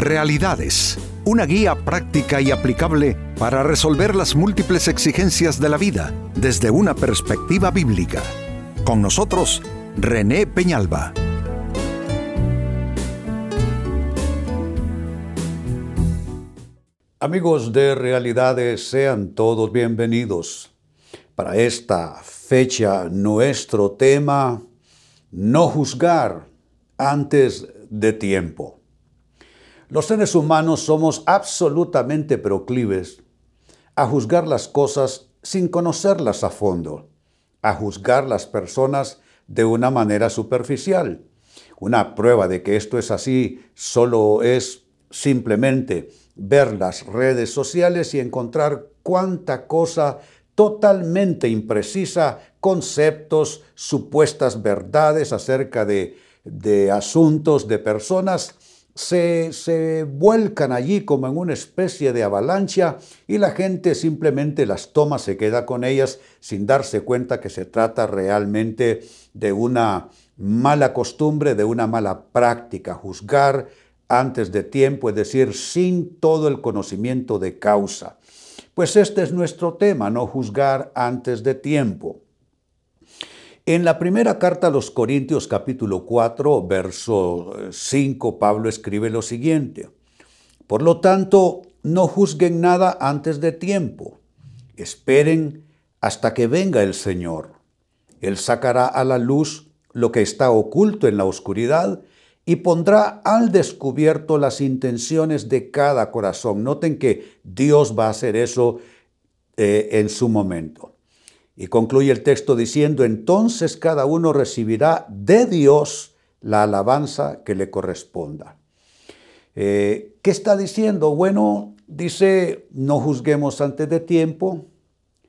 Realidades, una guía práctica y aplicable para resolver las múltiples exigencias de la vida desde una perspectiva bíblica. Con nosotros, René Peñalba. Amigos de Realidades, sean todos bienvenidos. Para esta fecha, nuestro tema, no juzgar antes de tiempo. Los seres humanos somos absolutamente proclives a juzgar las cosas sin conocerlas a fondo, a juzgar las personas de una manera superficial. Una prueba de que esto es así solo es simplemente ver las redes sociales y encontrar cuánta cosa totalmente imprecisa, conceptos, supuestas verdades acerca de, de asuntos, de personas, se, vuelcan allí como en una especie de avalancha y la gente simplemente las toma, se queda con ellas sin darse cuenta que se trata realmente de una mala costumbre, de una mala práctica, juzgar antes de tiempo, es decir, sin todo el conocimiento de causa. Pues este es nuestro tema, no juzgar antes de tiempo. En la primera carta a los Corintios capítulo 4, verso 5, eh, Pablo escribe lo siguiente. Por lo tanto, no juzguen nada antes de tiempo. Esperen hasta que venga el Señor. Él sacará a la luz lo que está oculto en la oscuridad y pondrá al descubierto las intenciones de cada corazón. Noten que Dios va a hacer eso eh, en su momento. Y concluye el texto diciendo, entonces cada uno recibirá de Dios la alabanza que le corresponda. Eh, ¿Qué está diciendo? Bueno, dice, no juzguemos antes de tiempo,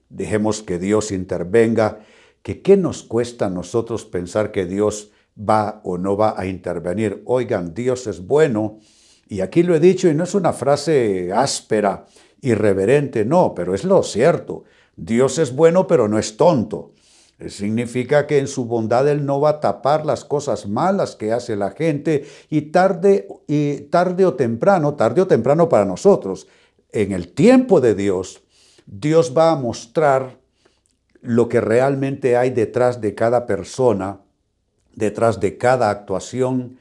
dejemos que Dios intervenga, que qué nos cuesta a nosotros pensar que Dios va o no va a intervenir. Oigan, Dios es bueno, y aquí lo he dicho y no es una frase áspera, irreverente, no, pero es lo cierto. Dios es bueno, pero no es tonto. Significa que en su bondad Él no va a tapar las cosas malas que hace la gente y tarde, y tarde o temprano, tarde o temprano para nosotros, en el tiempo de Dios, Dios va a mostrar lo que realmente hay detrás de cada persona, detrás de cada actuación,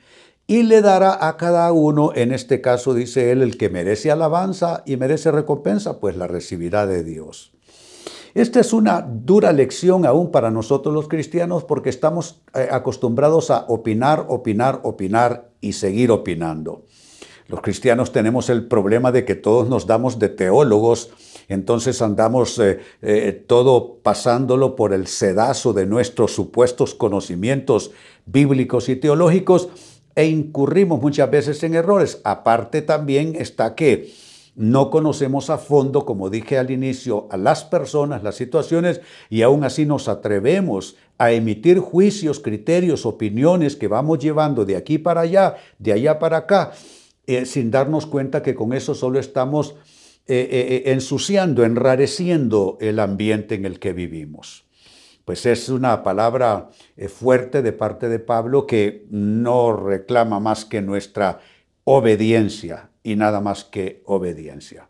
y le dará a cada uno, en este caso dice él, el que merece alabanza y merece recompensa, pues la recibirá de Dios. Esta es una dura lección aún para nosotros los cristianos porque estamos eh, acostumbrados a opinar, opinar, opinar y seguir opinando. Los cristianos tenemos el problema de que todos nos damos de teólogos, entonces andamos eh, eh, todo pasándolo por el sedazo de nuestros supuestos conocimientos bíblicos y teológicos e incurrimos muchas veces en errores. Aparte también está que no conocemos a fondo, como dije al inicio, a las personas, las situaciones, y aún así nos atrevemos a emitir juicios, criterios, opiniones que vamos llevando de aquí para allá, de allá para acá, eh, sin darnos cuenta que con eso solo estamos eh, eh, ensuciando, enrareciendo el ambiente en el que vivimos. Pues es una palabra fuerte de parte de Pablo que no reclama más que nuestra obediencia y nada más que obediencia.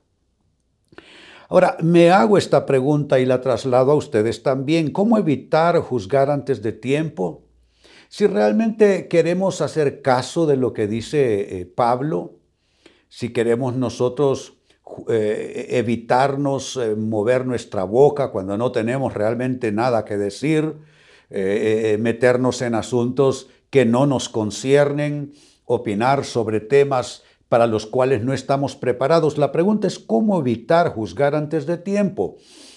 Ahora, me hago esta pregunta y la traslado a ustedes también. ¿Cómo evitar juzgar antes de tiempo? Si realmente queremos hacer caso de lo que dice eh, Pablo, si queremos nosotros eh, evitarnos eh, mover nuestra boca cuando no tenemos realmente nada que decir, meternos en asuntos que no nos conciernen, opinar sobre temas para los cuales no estamos preparados. La pregunta es cómo evitar juzgar antes de tiempo.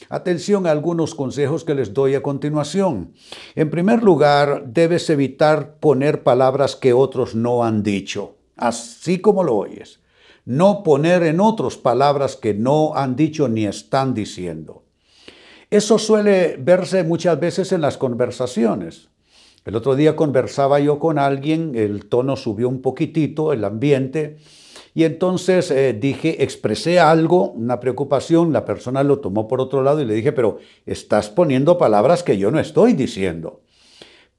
Atención a algunos consejos que les doy a continuación. En primer lugar, debes evitar poner palabras que otros no han dicho, así como lo oyes. No poner en otros palabras que no han dicho ni están diciendo. Eso suele verse muchas veces en las conversaciones. El otro día conversaba yo con alguien, el tono subió un poquitito, el ambiente, y entonces eh, dije, expresé algo, una preocupación, la persona lo tomó por otro lado y le dije, pero estás poniendo palabras que yo no estoy diciendo.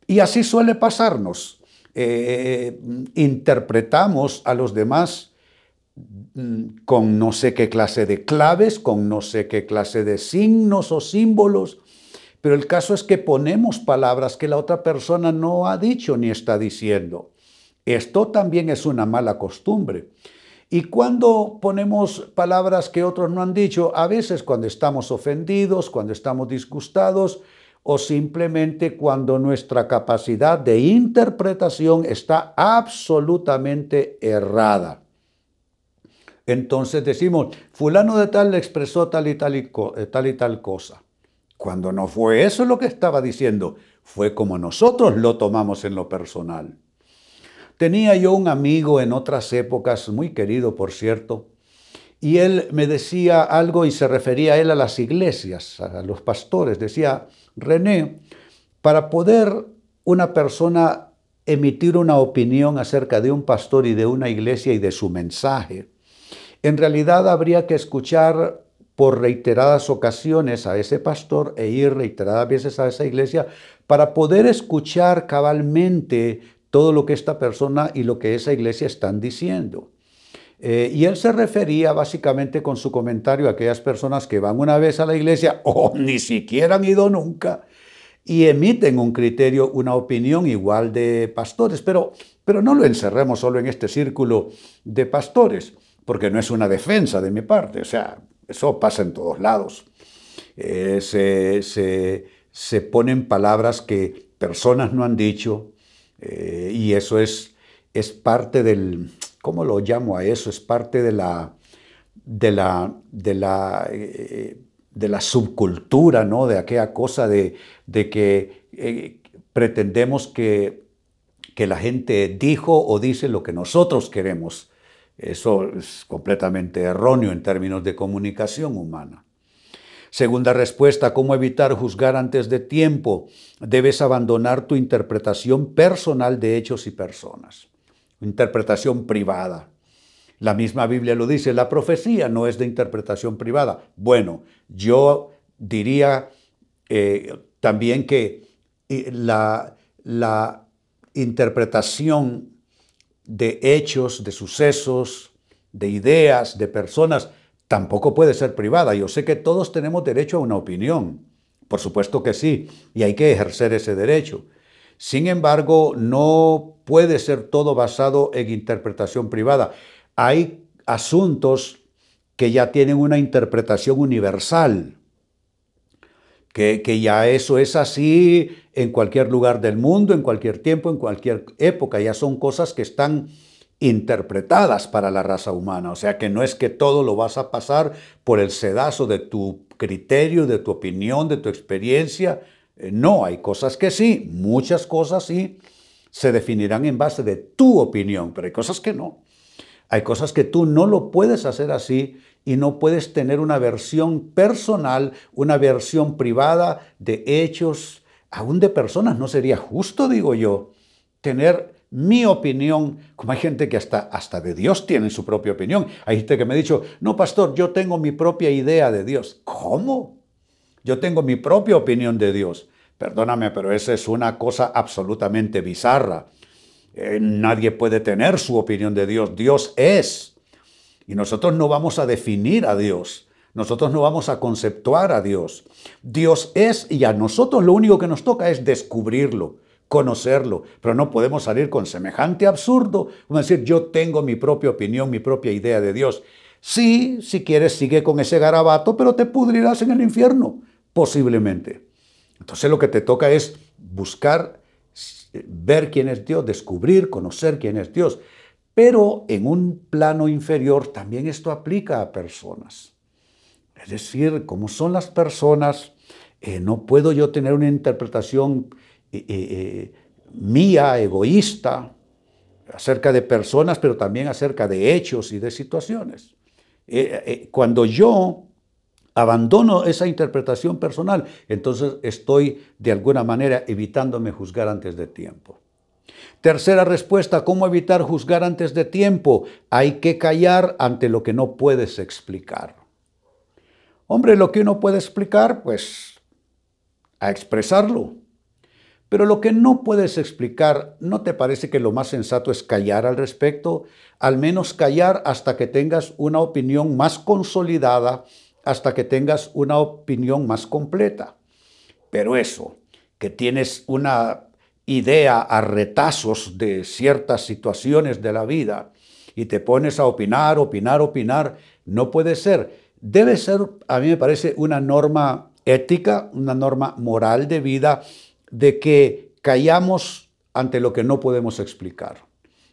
Y así suele pasarnos. Eh, interpretamos a los demás mm, con no sé qué clase de claves, con no sé qué clase de signos o símbolos, pero el caso es que ponemos palabras que la otra persona no ha dicho ni está diciendo. Esto también es una mala costumbre. Y cuando ponemos palabras que otros no han dicho, a veces cuando estamos ofendidos, cuando estamos disgustados o simplemente cuando nuestra capacidad de interpretación está absolutamente errada. Entonces decimos, fulano de tal le expresó tal y tal y, eh, tal y tal cosa. Cuando no fue eso lo que estaba diciendo, fue como nosotros lo tomamos en lo personal. Tenía yo un amigo en otras épocas, muy querido por cierto, y él me decía algo y se refería a él a las iglesias, a los pastores. Decía, René, para poder una persona emitir una opinión acerca de un pastor y de una iglesia y de su mensaje, en realidad habría que escuchar por reiteradas ocasiones a ese pastor e ir reiteradas veces a esa iglesia para poder escuchar cabalmente todo lo que esta persona y lo que esa iglesia están diciendo. Eh, y él se refería básicamente con su comentario a aquellas personas que van una vez a la iglesia o ni siquiera han ido nunca y emiten un criterio, una opinión igual de pastores. Pero, pero no lo encerremos solo en este círculo de pastores, porque no es una defensa de mi parte. O sea, eso pasa en todos lados. Eh, se, ponen palabras que personas no han dicho eh, y eso es, es parte del, ¿cómo lo llamo a eso? Es parte de la, de la, de la, eh, de la subcultura, ¿no? De aquella cosa de, de que pretendemos que, que la gente dijo o dice lo que nosotros queremos eso es completamente erróneo en términos de comunicación humana. Segunda respuesta, ¿cómo evitar juzgar antes de tiempo? Debes abandonar tu interpretación personal de hechos y personas. Interpretación privada. La misma Biblia lo dice, la profecía no es de interpretación privada. Bueno, yo diría eh, también que eh, la, la interpretación de hechos, de sucesos, de ideas, de personas, tampoco puede ser privada. Yo sé que todos tenemos derecho a una opinión, por supuesto que sí, y hay que ejercer ese derecho. Sin embargo, no puede ser todo basado en interpretación privada. Hay asuntos que ya tienen una interpretación universal que, ya eso es así en cualquier lugar del mundo, en cualquier tiempo, en cualquier época, ya son cosas que están interpretadas para la raza humana, o sea que no es que todo lo vas a pasar por el sedazo de tu criterio, de tu opinión, de tu experiencia, eh, no, hay cosas que sí, muchas cosas sí, se definirán en base de tu opinión, pero hay cosas que no. Hay cosas que tú no lo puedes hacer así y no puedes tener una versión personal, una versión privada de hechos, aún de personas. No sería justo, digo yo, tener mi opinión, como hay gente que hasta, hasta de Dios tiene su propia opinión. Hay gente que me ha dicho, no, pastor, yo tengo mi propia idea de Dios. ¿Cómo? Yo tengo mi propia opinión de Dios. Perdóname, pero esa es una cosa absolutamente bizarra. Eh, nadie puede tener su opinión de Dios. Dios es. Y nosotros no vamos a definir a Dios. Nosotros no vamos a conceptuar a Dios. Dios es y a nosotros lo único que nos toca es descubrirlo, conocerlo, pero no podemos salir con semejante absurdo, como decir, yo tengo mi propia opinión, mi propia idea de Dios. Sí, si quieres, sigue con ese garabato, pero te pudrirás en el infierno, posiblemente. Entonces lo que te toca es buscar, ver quién es Dios, descubrir, conocer quién es Dios. Pero en un plano inferior también esto aplica a personas. Es decir, como son las personas, eh, no puedo yo tener una interpretación eh, eh, mía, egoísta, acerca de personas, pero también acerca de hechos y de situaciones. cuando yo abandono esa interpretación personal, entonces estoy de alguna manera evitándome juzgar antes de tiempo. Tercera respuesta, ¿cómo evitar juzgar antes de tiempo? Hay que callar ante lo que no puedes explicar. Hombre, lo que uno puede explicar, pues a expresarlo. Pero lo que no puedes explicar, ¿no te parece que lo más sensato es callar al respecto? Al menos callar hasta que tengas una opinión más consolidada, hasta que tengas una opinión más completa. Pero eso, que tienes una idea a retazos de ciertas situaciones de la vida y te pones a opinar, opinar, opinar, no puede ser. Debe ser, a mí me parece, una norma ética, una norma moral de vida de que callamos ante lo que no podemos explicar.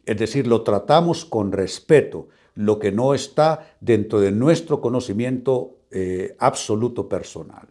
Es decir, lo tratamos con respeto, lo que no está dentro de nuestro conocimiento eh, absoluto personal.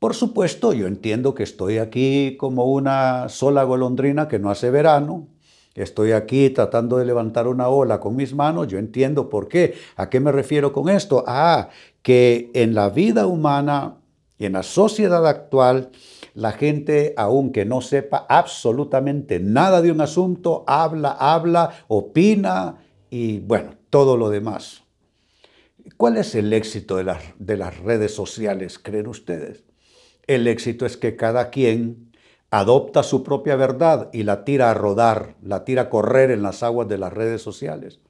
Por supuesto, yo entiendo que estoy aquí como una sola golondrina que no hace verano, Estoy aquí tratando de levantar una ola con mis manos, yo entiendo por qué. ¿A qué me refiero con esto? Ah, que en la vida humana en la sociedad actual, la gente, aunque no sepa absolutamente nada de un asunto, habla, habla, opina y bueno, todo lo demás. ¿Cuál es el éxito de las, de las redes sociales, creen ustedes? El éxito es que cada quien adopta su propia verdad y la tira a rodar, la tira a correr en las aguas de las redes sociales.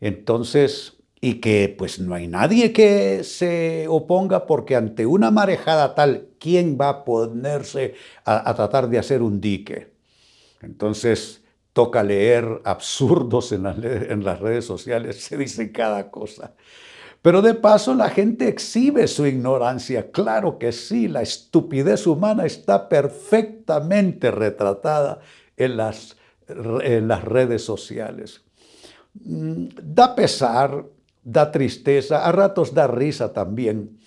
Entonces, y que pues no hay nadie que se oponga porque ante una marejada tal, ¿quién va a ponerse a, tratar de hacer un dique? Entonces toca leer absurdos en, en las redes sociales, se dice cada cosa. Pero de paso la gente exhibe su ignorancia. Claro que sí, la estupidez humana está perfectamente retratada en las, en las redes sociales. Mm, da pesar da tristeza, a ratos da risa también,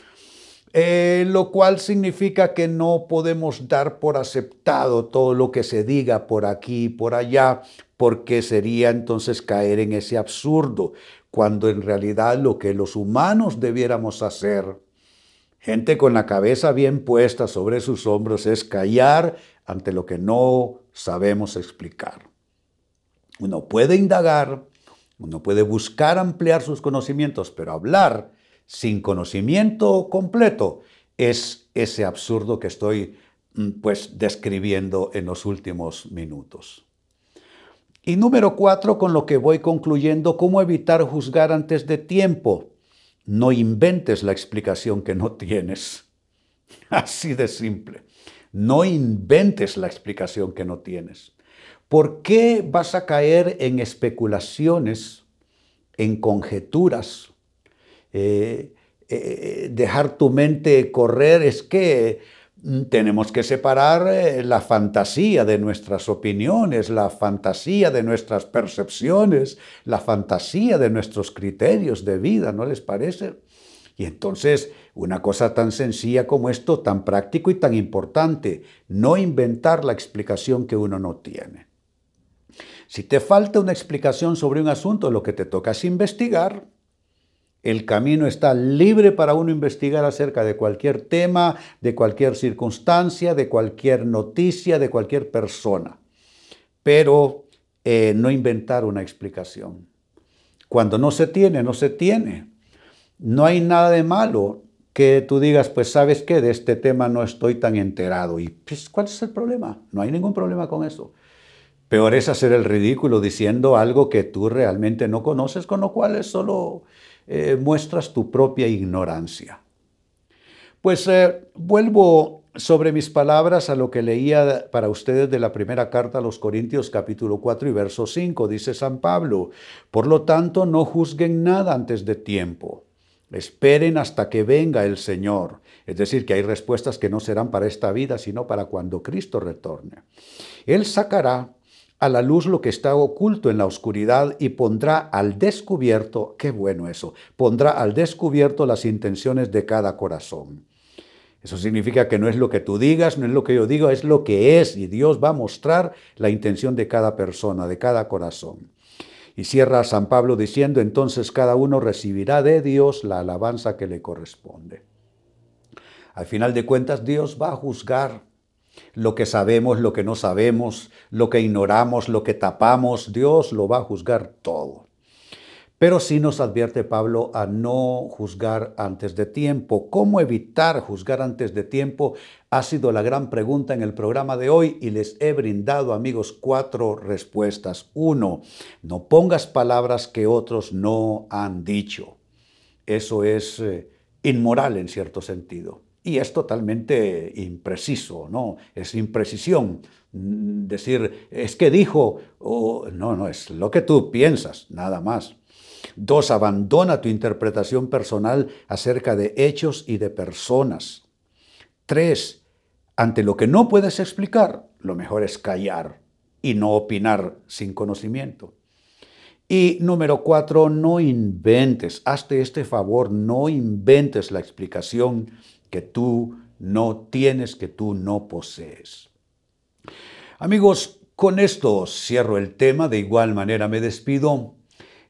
eh, lo cual significa que no podemos dar por aceptado todo lo que se diga por aquí y por allá, porque sería entonces caer en ese absurdo, cuando en realidad lo que los humanos debiéramos hacer, gente con la cabeza bien puesta sobre sus hombros, es callar ante lo que no sabemos explicar. Uno puede indagar, uno puede buscar ampliar sus conocimientos, pero hablar sin conocimiento completo es ese absurdo que estoy mm, pues describiendo en los últimos minutos. Y número cuatro, con lo que voy concluyendo, cómo evitar juzgar antes de tiempo. No inventes la explicación que no tienes. Así de simple. No inventes la explicación que no tienes. ¿Por qué vas a caer en especulaciones, en conjeturas? Eh, eh, dejar tu mente correr es que mm, tenemos que separar eh, la fantasía de nuestras opiniones, la fantasía de nuestras percepciones, la fantasía de nuestros criterios de vida, ¿no les parece? Y entonces, una cosa tan sencilla como esto, tan práctico y tan importante, no inventar la explicación que uno no tiene. Si te falta una explicación sobre un asunto, lo que te toca es investigar. El camino está libre para uno investigar acerca de cualquier tema, de cualquier circunstancia, de cualquier noticia, de cualquier persona. Pero eh, no inventar una explicación. Cuando no se tiene, no se tiene. No hay nada de malo que tú digas, pues sabes qué, de este tema no estoy tan enterado. ¿Y pues, cuál es el problema? No hay ningún problema con eso. Peor es hacer el ridículo diciendo algo que tú realmente no conoces, con lo cual solo eh, muestras tu propia ignorancia. Pues eh, vuelvo sobre mis palabras a lo que leía para ustedes de la primera carta a los Corintios capítulo 4 y verso 5. Dice San Pablo, por lo tanto no juzguen nada antes de tiempo. Esperen hasta que venga el Señor. Es decir, que hay respuestas que no serán para esta vida, sino para cuando Cristo retorne. Él sacará a la luz lo que está oculto en la oscuridad y pondrá al descubierto, qué bueno eso, pondrá al descubierto las intenciones de cada corazón. Eso significa que no es lo que tú digas, no es lo que yo digo, es lo que es y Dios va a mostrar la intención de cada persona, de cada corazón. Y cierra San Pablo diciendo, entonces cada uno recibirá de Dios la alabanza que le corresponde. Al final de cuentas, Dios va a juzgar lo que sabemos, lo que no sabemos, lo que ignoramos, lo que tapamos, Dios lo va a juzgar todo. Pero sí nos advierte Pablo a no juzgar antes de tiempo. ¿Cómo evitar juzgar antes de tiempo? Ha sido la gran pregunta en el programa de hoy y les he brindado, amigos, cuatro respuestas. Uno, no pongas palabras que otros no han dicho. Eso es eh, inmoral en cierto sentido. Y es totalmente impreciso, ¿no? Es imprecisión. Mm, decir, es que dijo, o no, no, es lo que tú piensas, nada más. Dos, abandona tu interpretación personal acerca de hechos y de personas. Tres, ante lo que no puedes explicar, lo mejor es callar y no opinar sin conocimiento. Y número cuatro, no inventes, hazte este favor, no inventes la explicación que tú no tienes, que tú no posees. Amigos, con esto cierro el tema, de igual manera me despido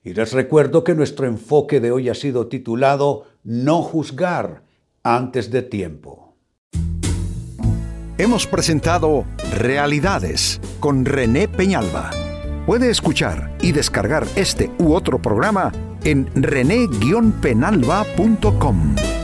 y les recuerdo que nuestro enfoque de hoy ha sido titulado No juzgar antes de tiempo. Hemos presentado Realidades con René Peñalba. Puede escuchar y descargar este u otro programa en rene-penalba.com.